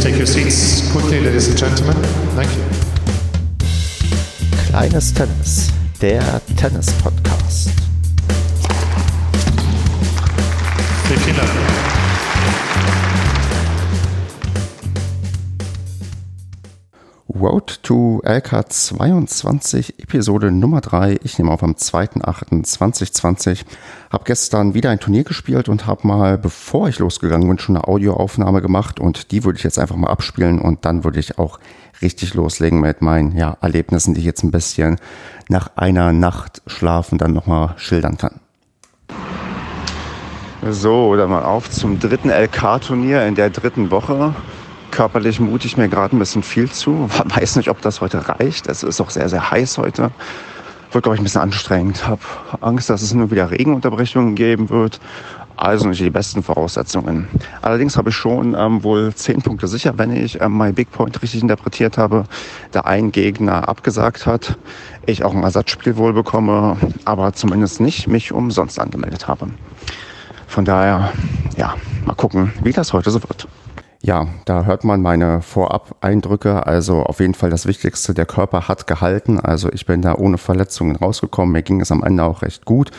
please take your seats quickly, ladies and gentlemen. Thank you. Kleines Tennis, der Tennis-Podcast. Vielen Dank. Road to LK 22, Episode Nummer 3. Ich nehme auf am 2.8.2020. Hab gestern wieder ein Turnier gespielt und habe mal, bevor ich losgegangen bin, schon eine Audioaufnahme gemacht und die würde ich jetzt einfach mal abspielen und dann würde ich auch richtig loslegen mit meinen ja, Erlebnissen, die ich jetzt ein bisschen nach einer Nacht schlafen dann nochmal schildern kann. So, dann mal auf zum dritten LK-Turnier in der dritten Woche körperlich mute ich mir gerade ein bisschen viel zu. Weiß nicht, ob das heute reicht. Es ist auch sehr, sehr heiß heute. Wird, glaube ich, ein bisschen anstrengend. Habe Angst, dass es nur wieder Regenunterbrechungen geben wird. Also nicht die besten Voraussetzungen. Allerdings habe ich schon ähm, wohl zehn Punkte sicher, wenn ich ähm, mein Big Point richtig interpretiert habe. Da ein Gegner abgesagt hat, ich auch ein Ersatzspiel wohl bekomme, aber zumindest nicht mich umsonst angemeldet habe. Von daher, ja, mal gucken, wie das heute so wird. Ja, da hört man meine Vorab-Eindrücke. Also auf jeden Fall das Wichtigste, der Körper hat gehalten. Also ich bin da ohne Verletzungen rausgekommen. Mir ging es am Ende auch recht gut.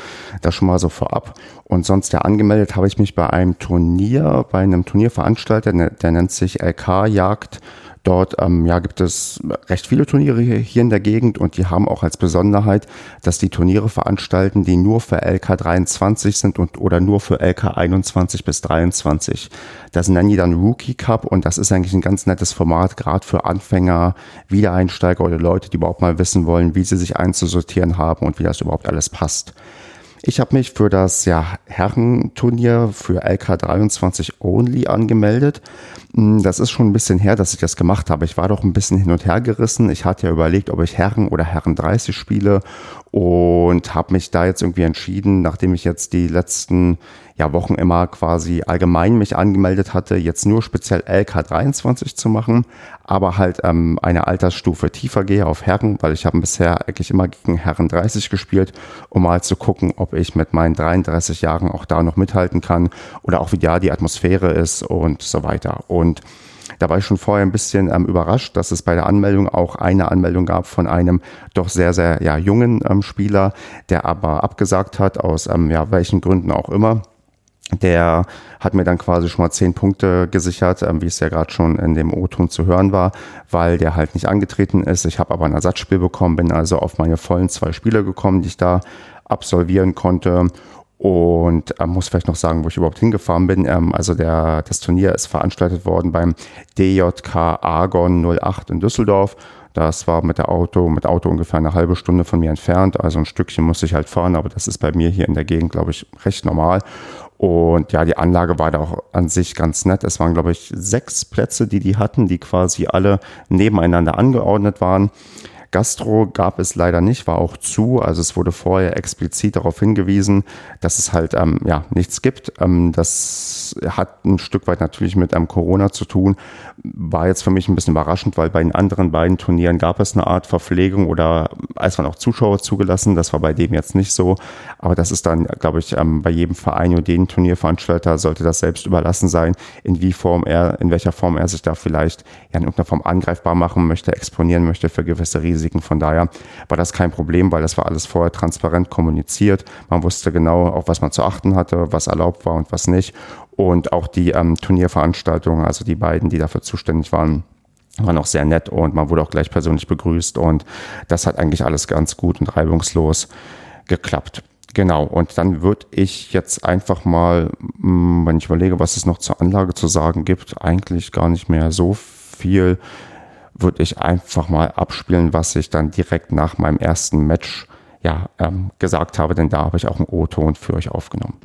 Das schon mal so vorab. Und sonst ja angemeldet habe ich mich bei einem Turnier, bei einem Turnierveranstalter, der nennt sich LK Jagd Dort ähm, ja, gibt es recht viele Turniere hier in der Gegend und die haben auch als Besonderheit, dass die Turniere veranstalten, die nur für LK 23 sind und oder nur für LK 21 bis 23. Das nennen die dann Rookie Cup und das ist eigentlich ein ganz nettes Format, gerade für Anfänger, Wiedereinsteiger oder Leute, die überhaupt mal wissen wollen, wie sie sich einzusortieren haben und wie das überhaupt alles passt. Ich habe mich für das ja, Herrenturnier für LK23 Only angemeldet. Hm, das ist schon ein bisschen her, dass ich das gemacht habe. Ich war doch ein bisschen hin und her gerissen. Ich hatte ja überlegt, ob ich Herren oder Herren 30 spiele und habe mich da jetzt irgendwie entschieden, nachdem ich jetzt die letzten ja, Wochen immer quasi allgemein mich angemeldet hatte, jetzt nur speziell LK23 zu machen, aber halt ähm, eine Altersstufe tiefer gehe auf Herren, weil ich habe bisher eigentlich immer gegen Herren 30 gespielt, um mal zu gucken, ob ich mit meinen 33 Jahren auch da noch mithalten kann oder auch wie da die Atmosphäre ist und so weiter. Und da war ich schon vorher ein bisschen ähm, überrascht, dass es bei der Anmeldung auch eine Anmeldung gab von einem doch sehr, sehr ja, jungen ähm, Spieler, der aber abgesagt hat, aus ähm, ja, welchen Gründen auch immer. Der hat mir dann quasi schon mal zehn Punkte gesichert, ähm, wie es ja gerade schon in dem O-Ton zu hören war, weil der halt nicht angetreten ist. Ich habe aber ein Ersatzspiel bekommen, bin also auf meine vollen zwei Spiele gekommen, die ich da absolvieren konnte und äh, muss vielleicht noch sagen, wo ich überhaupt hingefahren bin. Ähm, also der, das Turnier ist veranstaltet worden beim DJK Argon 08 in Düsseldorf. Das war mit der Auto, mit Auto ungefähr eine halbe Stunde von mir entfernt. Also ein Stückchen musste ich halt fahren, aber das ist bei mir hier in der Gegend, glaube ich, recht normal. Und ja, die Anlage war da auch an sich ganz nett. Es waren, glaube ich, sechs Plätze, die die hatten, die quasi alle nebeneinander angeordnet waren. Gastro gab es leider nicht, war auch zu. Also es wurde vorher explizit darauf hingewiesen, dass es halt ähm, ja nichts gibt. Ähm, das hat ein Stück weit natürlich mit ähm, Corona zu tun. War jetzt für mich ein bisschen überraschend, weil bei den anderen beiden Turnieren gab es eine Art Verpflegung oder es waren auch Zuschauer zugelassen. Das war bei dem jetzt nicht so. Aber das ist dann, glaube ich, ähm, bei jedem Verein und jedem Turnierveranstalter sollte das selbst überlassen sein, in wie Form er, in welcher Form er sich da vielleicht ja, in irgendeiner Form angreifbar machen möchte, exponieren möchte für gewisse Risiken Risiken. Von daher war das kein Problem, weil das war alles vorher transparent kommuniziert. Man wusste genau, auf was man zu achten hatte, was erlaubt war und was nicht. Und auch die ähm, Turnierveranstaltungen, also die beiden, die dafür zuständig waren, waren auch sehr nett und man wurde auch gleich persönlich begrüßt und das hat eigentlich alles ganz gut und reibungslos geklappt. Genau, und dann würde ich jetzt einfach mal, mm, wenn ich überlege, was es noch zur Anlage zu sagen gibt, eigentlich gar nicht mehr so viel würde ich einfach mal abspielen, was ich dann direkt nach meinem ersten Match ja, ähm, gesagt habe, denn da habe ich auch einen O-Ton für euch aufgenommen.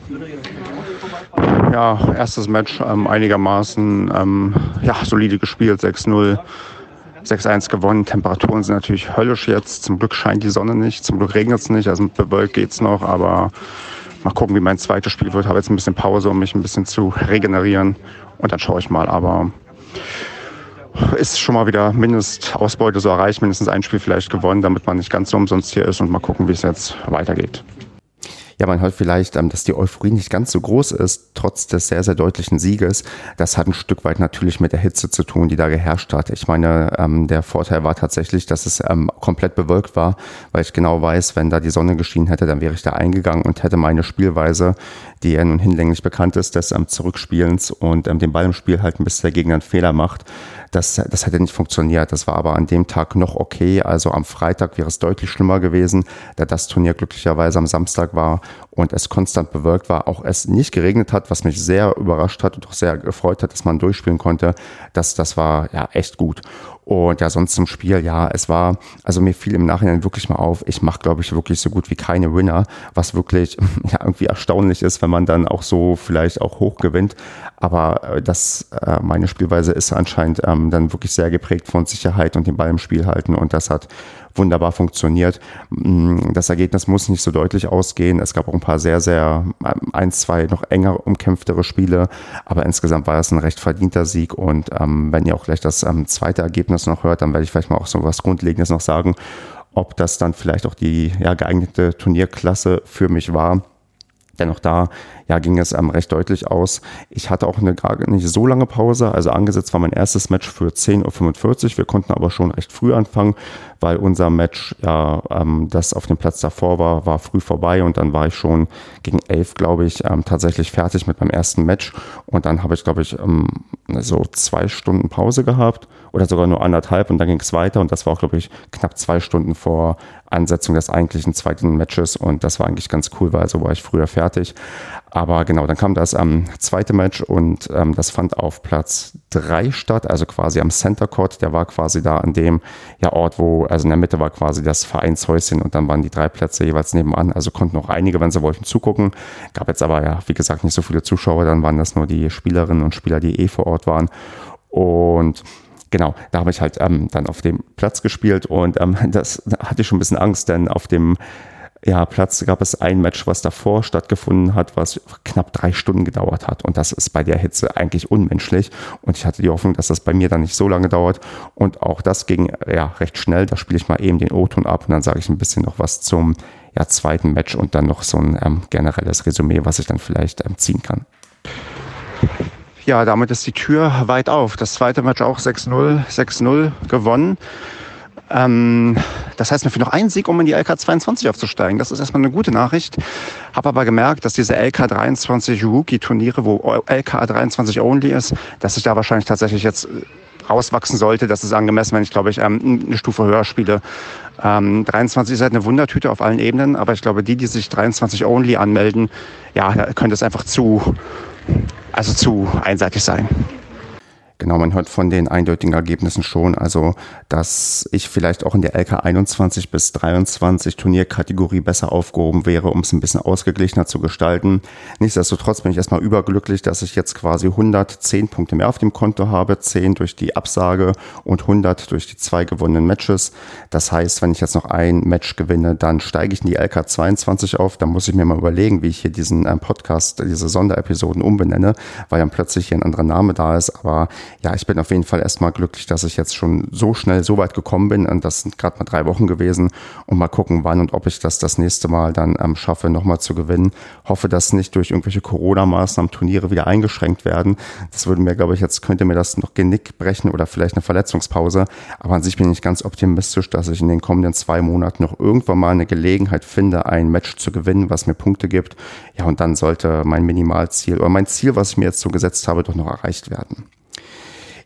Ja, erstes Match ähm, einigermaßen ähm, ja, solide gespielt, 6-0. 6-1 gewonnen. Temperaturen sind natürlich höllisch jetzt. Zum Glück scheint die Sonne nicht. Zum Glück regnet es nicht. Also mit bewölkt geht es noch. Aber mal gucken, wie mein zweites Spiel wird. Ich habe jetzt ein bisschen Pause, um mich ein bisschen zu regenerieren. Und dann schaue ich mal. Aber ist schon mal wieder Mindestausbeute so erreicht, mindestens ein Spiel vielleicht gewonnen, damit man nicht ganz so umsonst hier ist und mal gucken, wie es jetzt weitergeht. Ja, man hört vielleicht, ähm, dass die Euphorie nicht ganz so groß ist, trotz des sehr, sehr deutlichen Sieges. Das hat ein Stück weit natürlich mit der Hitze zu tun, die da geherrscht hat. Ich meine, ähm, der Vorteil war tatsächlich, dass es ähm, komplett bewölkt war, weil ich genau weiß, wenn da die Sonne geschienen hätte, dann wäre ich da eingegangen und hätte meine Spielweise, die ja nun hinlänglich bekannt ist, des Zurückspielens und dem Ball im Spiel halten, bis der Gegner einen Fehler macht, das, das hätte nicht funktioniert. Das war aber an dem Tag noch okay. Also am Freitag wäre es deutlich schlimmer gewesen, da das Turnier glücklicherweise am Samstag war und es konstant bewölkt war, auch es nicht geregnet hat, was mich sehr überrascht hat und auch sehr gefreut hat, dass man durchspielen konnte. Das, das war ja echt gut. Und ja, sonst zum Spiel, ja, es war, also mir fiel im Nachhinein wirklich mal auf, ich mache, glaube ich, wirklich so gut wie keine Winner, was wirklich ja irgendwie erstaunlich ist, wenn man dann auch so vielleicht auch hoch gewinnt. Aber äh, das, äh, meine Spielweise ist anscheinend ähm, dann wirklich sehr geprägt von Sicherheit und den Ball im Spiel halten. Und das hat wunderbar funktioniert. Mm, das Ergebnis muss nicht so deutlich ausgehen. Es gab auch ein paar sehr, sehr, ähm, ein, zwei noch enger umkämpftere Spiele, aber insgesamt war es ein recht verdienter Sieg. Und ähm, wenn ihr auch gleich das ähm, zweite Ergebnis noch hört, dann werde ich vielleicht mal auch so was Grundlegendes noch sagen, ob das dann vielleicht auch die ja, geeignete Turnierklasse für mich war. Dennoch da ja, ging es ähm, recht deutlich aus. Ich hatte auch eine gar nicht so lange Pause. Also angesetzt war mein erstes Match für 10.45 Uhr. Wir konnten aber schon recht früh anfangen, weil unser Match, ja, ähm, das auf dem Platz davor war, war früh vorbei und dann war ich schon gegen 11, glaube ich, ähm, tatsächlich fertig mit meinem ersten Match. Und dann habe ich, glaube ich, ähm, so zwei Stunden Pause gehabt oder sogar nur anderthalb und dann ging es weiter und das war auch, glaube ich, knapp zwei Stunden vor Ansetzung des eigentlichen zweiten Matches und das war eigentlich ganz cool, weil so war ich früher fertig. Aber genau, dann kam das ähm, zweite Match und ähm, das fand auf Platz drei statt, also quasi am Center Court. Der war quasi da an dem ja, Ort, wo, also in der Mitte war quasi das Vereinshäuschen und dann waren die drei Plätze jeweils nebenan. Also konnten auch einige, wenn sie wollten, zugucken. Gab jetzt aber ja, wie gesagt, nicht so viele Zuschauer. Dann waren das nur die Spielerinnen und Spieler, die eh vor Ort waren. Und genau, da habe ich halt ähm, dann auf dem Platz gespielt und ähm, das da hatte ich schon ein bisschen Angst, denn auf dem ja, Platz gab es ein Match, was davor stattgefunden hat, was knapp drei Stunden gedauert hat. Und das ist bei der Hitze eigentlich unmenschlich. Und ich hatte die Hoffnung, dass das bei mir dann nicht so lange dauert. Und auch das ging ja recht schnell. Da spiele ich mal eben den O-Ton ab und dann sage ich ein bisschen noch was zum ja, zweiten Match und dann noch so ein ähm, generelles Resümee, was ich dann vielleicht ähm, ziehen kann. Ja, damit ist die Tür weit auf. Das zweite Match auch 6-0, 6-0 gewonnen. Ähm, das heißt, mir fehlt noch ein Sieg, um in die LK22 aufzusteigen. Das ist erstmal eine gute Nachricht. Habe aber gemerkt, dass diese LK23 Rookie-Turniere, wo LK23 only ist, dass ich da wahrscheinlich tatsächlich jetzt äh, rauswachsen sollte. Das ist angemessen, wenn ich, glaube ich, ähm, eine Stufe höher spiele. Ähm, 23 ist halt eine Wundertüte auf allen Ebenen, aber ich glaube, die, die sich 23 only anmelden, ja, könnte es einfach zu, also zu einseitig sein. Genau, man hört von den eindeutigen Ergebnissen schon, also dass ich vielleicht auch in der LK 21 bis 23 Turnierkategorie besser aufgehoben wäre, um es ein bisschen ausgeglichener zu gestalten. Nichtsdestotrotz bin ich erstmal überglücklich, dass ich jetzt quasi 110 Punkte mehr auf dem Konto habe, 10 durch die Absage und 100 durch die zwei gewonnenen Matches. Das heißt, wenn ich jetzt noch ein Match gewinne, dann steige ich in die LK 22 auf. Dann muss ich mir mal überlegen, wie ich hier diesen äh, Podcast, diese Sonderepisoden umbenenne, weil dann plötzlich hier ein anderer Name da ist. Aber ja, ich bin auf jeden Fall erstmal glücklich, dass ich jetzt schon so schnell so weit gekommen bin. Und das sind gerade mal drei Wochen gewesen. Und mal gucken, wann und ob ich das das nächste Mal dann ähm, schaffe, nochmal zu gewinnen. Hoffe, dass nicht durch irgendwelche Corona-Maßnahmen Turniere wieder eingeschränkt werden. Das würde mir, glaube ich, jetzt könnte mir das noch Genick brechen oder vielleicht eine Verletzungspause. Aber an sich bin ich ganz optimistisch, dass ich in den kommenden zwei Monaten noch irgendwann mal eine Gelegenheit finde, ein Match zu gewinnen, was mir Punkte gibt. Ja, und dann sollte mein Minimalziel oder mein Ziel, was ich mir jetzt so gesetzt habe, doch noch erreicht werden.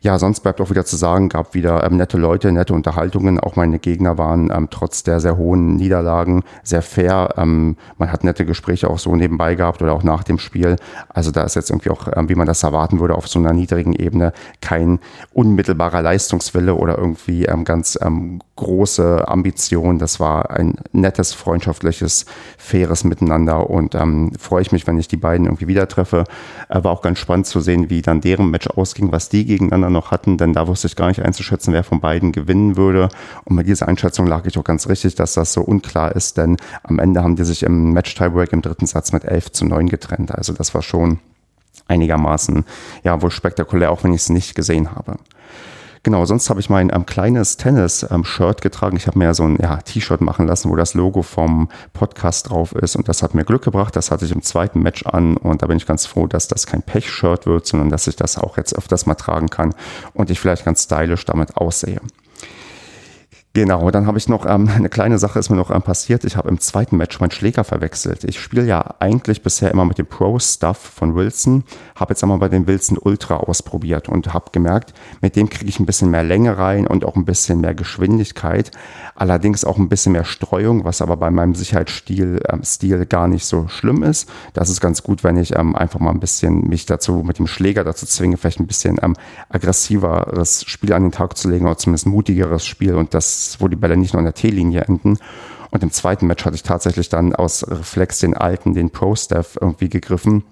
Ja, sonst bleibt auch wieder zu sagen, gab wieder ähm, nette Leute, nette Unterhaltungen. Auch meine Gegner waren ähm, trotz der sehr hohen Niederlagen sehr fair. Ähm, man hat nette Gespräche auch so nebenbei gehabt oder auch nach dem Spiel. Also da ist jetzt irgendwie auch, ähm, wie man das erwarten würde, auf so einer niedrigen Ebene kein unmittelbarer Leistungswille oder irgendwie ähm, ganz ähm, große Ambition. Das war ein nettes, freundschaftliches, faires Miteinander und freue ich mich, wenn ich die beiden irgendwie wieder treffe. Äh, war auch ganz spannend zu sehen, wie dann deren Match ausging, was die gegeneinander noch hatten, denn da wusste ich gar nicht einzuschätzen, wer von beiden gewinnen würde. Und mit dieser Einschätzung lag ich auch ganz richtig, dass das so unklar ist, denn am Ende haben die sich im Match-Tiebreak im dritten Satz mit 11 zu 9 getrennt. Also das war schon einigermaßen, ja, wohl spektakulär, auch wenn ich es nicht gesehen habe. Genau, sonst habe ich mein ähm, kleines Tennis-Shirt ähm, getragen. Ich habe mir ja so ein ja, T-Shirt machen lassen, wo das Logo vom Podcast drauf ist. Und das hat mir Glück gebracht. Das hatte ich im zweiten Match an. Und da bin ich ganz froh, dass das kein Pech-Shirt wird, sondern dass ich das auch jetzt öfters mal tragen kann und ich vielleicht ganz stylisch damit aussehe. Genau, dann habe ich noch ähm, eine kleine Sache ist mir noch ähm, passiert. Ich habe im zweiten Match meinen Schläger verwechselt. Ich spiele ja eigentlich bisher immer mit dem Pro-Stuff von Wilson, habe jetzt einmal bei dem Wilson Ultra ausprobiert und habe gemerkt, mit dem kriege ich ein bisschen mehr Länge rein und auch ein bisschen mehr Geschwindigkeit, allerdings auch ein bisschen mehr Streuung, was aber bei meinem Sicherheitsstil ähm, Stil gar nicht so schlimm ist. Das ist ganz gut, wenn ich ähm, einfach mal ein bisschen mich dazu mit dem Schläger dazu zwinge, vielleicht ein bisschen ähm, aggressiveres Spiel an den Tag zu legen oder zumindest mutigeres Spiel und das wo die Bälle nicht nur an der T-Linie enden. Und im zweiten Match hatte ich tatsächlich dann aus Reflex den alten, den Pro-Staff irgendwie gegriffen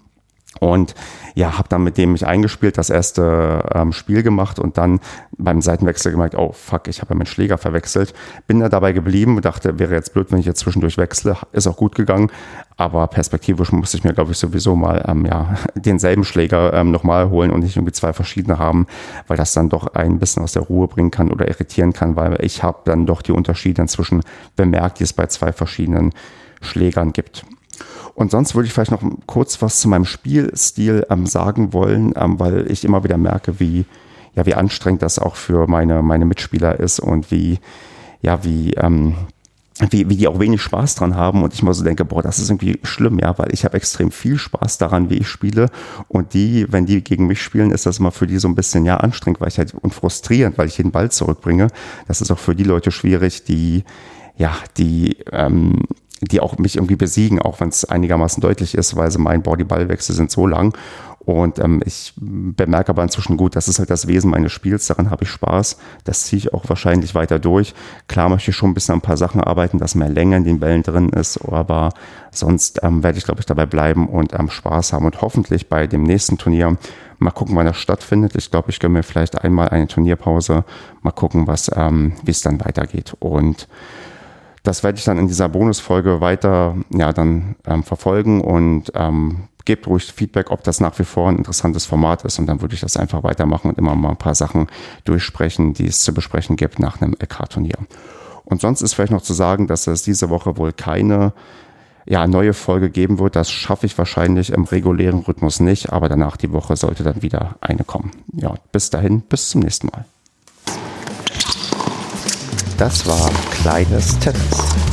und ja, habe dann mit dem mich eingespielt, das erste ähm, Spiel gemacht und dann beim Seitenwechsel gemerkt, oh fuck, ich habe ja meinen Schläger verwechselt. Bin da dabei geblieben und dachte, wäre jetzt blöd, wenn ich jetzt zwischendurch wechsle. Ist auch gut gegangen, aber perspektivisch musste ich mir, glaube ich, sowieso mal ähm, ja, denselben Schläger ähm, nochmal holen und nicht irgendwie zwei verschiedene haben, weil das dann doch ein bisschen aus der Ruhe bringen kann oder irritieren kann, weil ich habe dann doch die Unterschiede inzwischen bemerkt, die es bei zwei verschiedenen Schlägern gibt. Und sonst würde ich vielleicht noch kurz was zu meinem Spielstil ähm, sagen wollen, ähm, weil ich immer wieder merke, wie, ja, wie anstrengend das auch für meine, meine Mitspieler ist und wie, ja, wie, ähm, wie, wie die auch wenig Spaß dran haben und ich mal so denke, boah, das ist irgendwie schlimm, ja, weil ich habe extrem viel Spaß daran, wie ich spiele und die, wenn die gegen mich spielen, ist das immer für die so ein bisschen, ja, anstrengend, weil ich halt und frustrierend, weil ich den Ball zurückbringe. Das ist auch für die Leute schwierig, die, ja, die, ähm, die auch mich irgendwie besiegen, auch wenn es einigermaßen deutlich ist, weil mein Body-Ball-Wechsel sind so lang. Und ähm, ich bemerke aber inzwischen gut, das ist halt das Wesen meines Spiels, daran habe ich Spaß. Das ziehe ich auch wahrscheinlich weiter durch. Klar möchte ich schon ein bisschen an ein paar Sachen arbeiten, dass mehr Länge in den Bällen drin ist, aber sonst ähm, werde ich, glaube ich, dabei bleiben und ähm, Spaß haben und hoffentlich bei dem nächsten Turnier mal gucken, wann das stattfindet. Ich glaube, ich gönne mir vielleicht einmal eine Turnierpause, mal gucken, was, ähm, wie es dann weitergeht. Und das werde ich dann in dieser Bonusfolge weiter ja, dann ähm, verfolgen und ähm, gebt ruhig Feedback, ob das nach wie vor ein interessantes Format ist und dann würde ich das einfach weitermachen und immer mal ein paar Sachen durchsprechen, die es zu besprechen gibt nach einem LK-Turnier. Und sonst ist vielleicht noch zu sagen, dass es diese Woche wohl keine ja, neue Folge geben wird. Das schaffe ich wahrscheinlich im regulären Rhythmus nicht, aber danach die Woche sollte dann wieder eine kommen. Ja, bis dahin, bis zum nächsten Mal. Das war Kleines Tennis.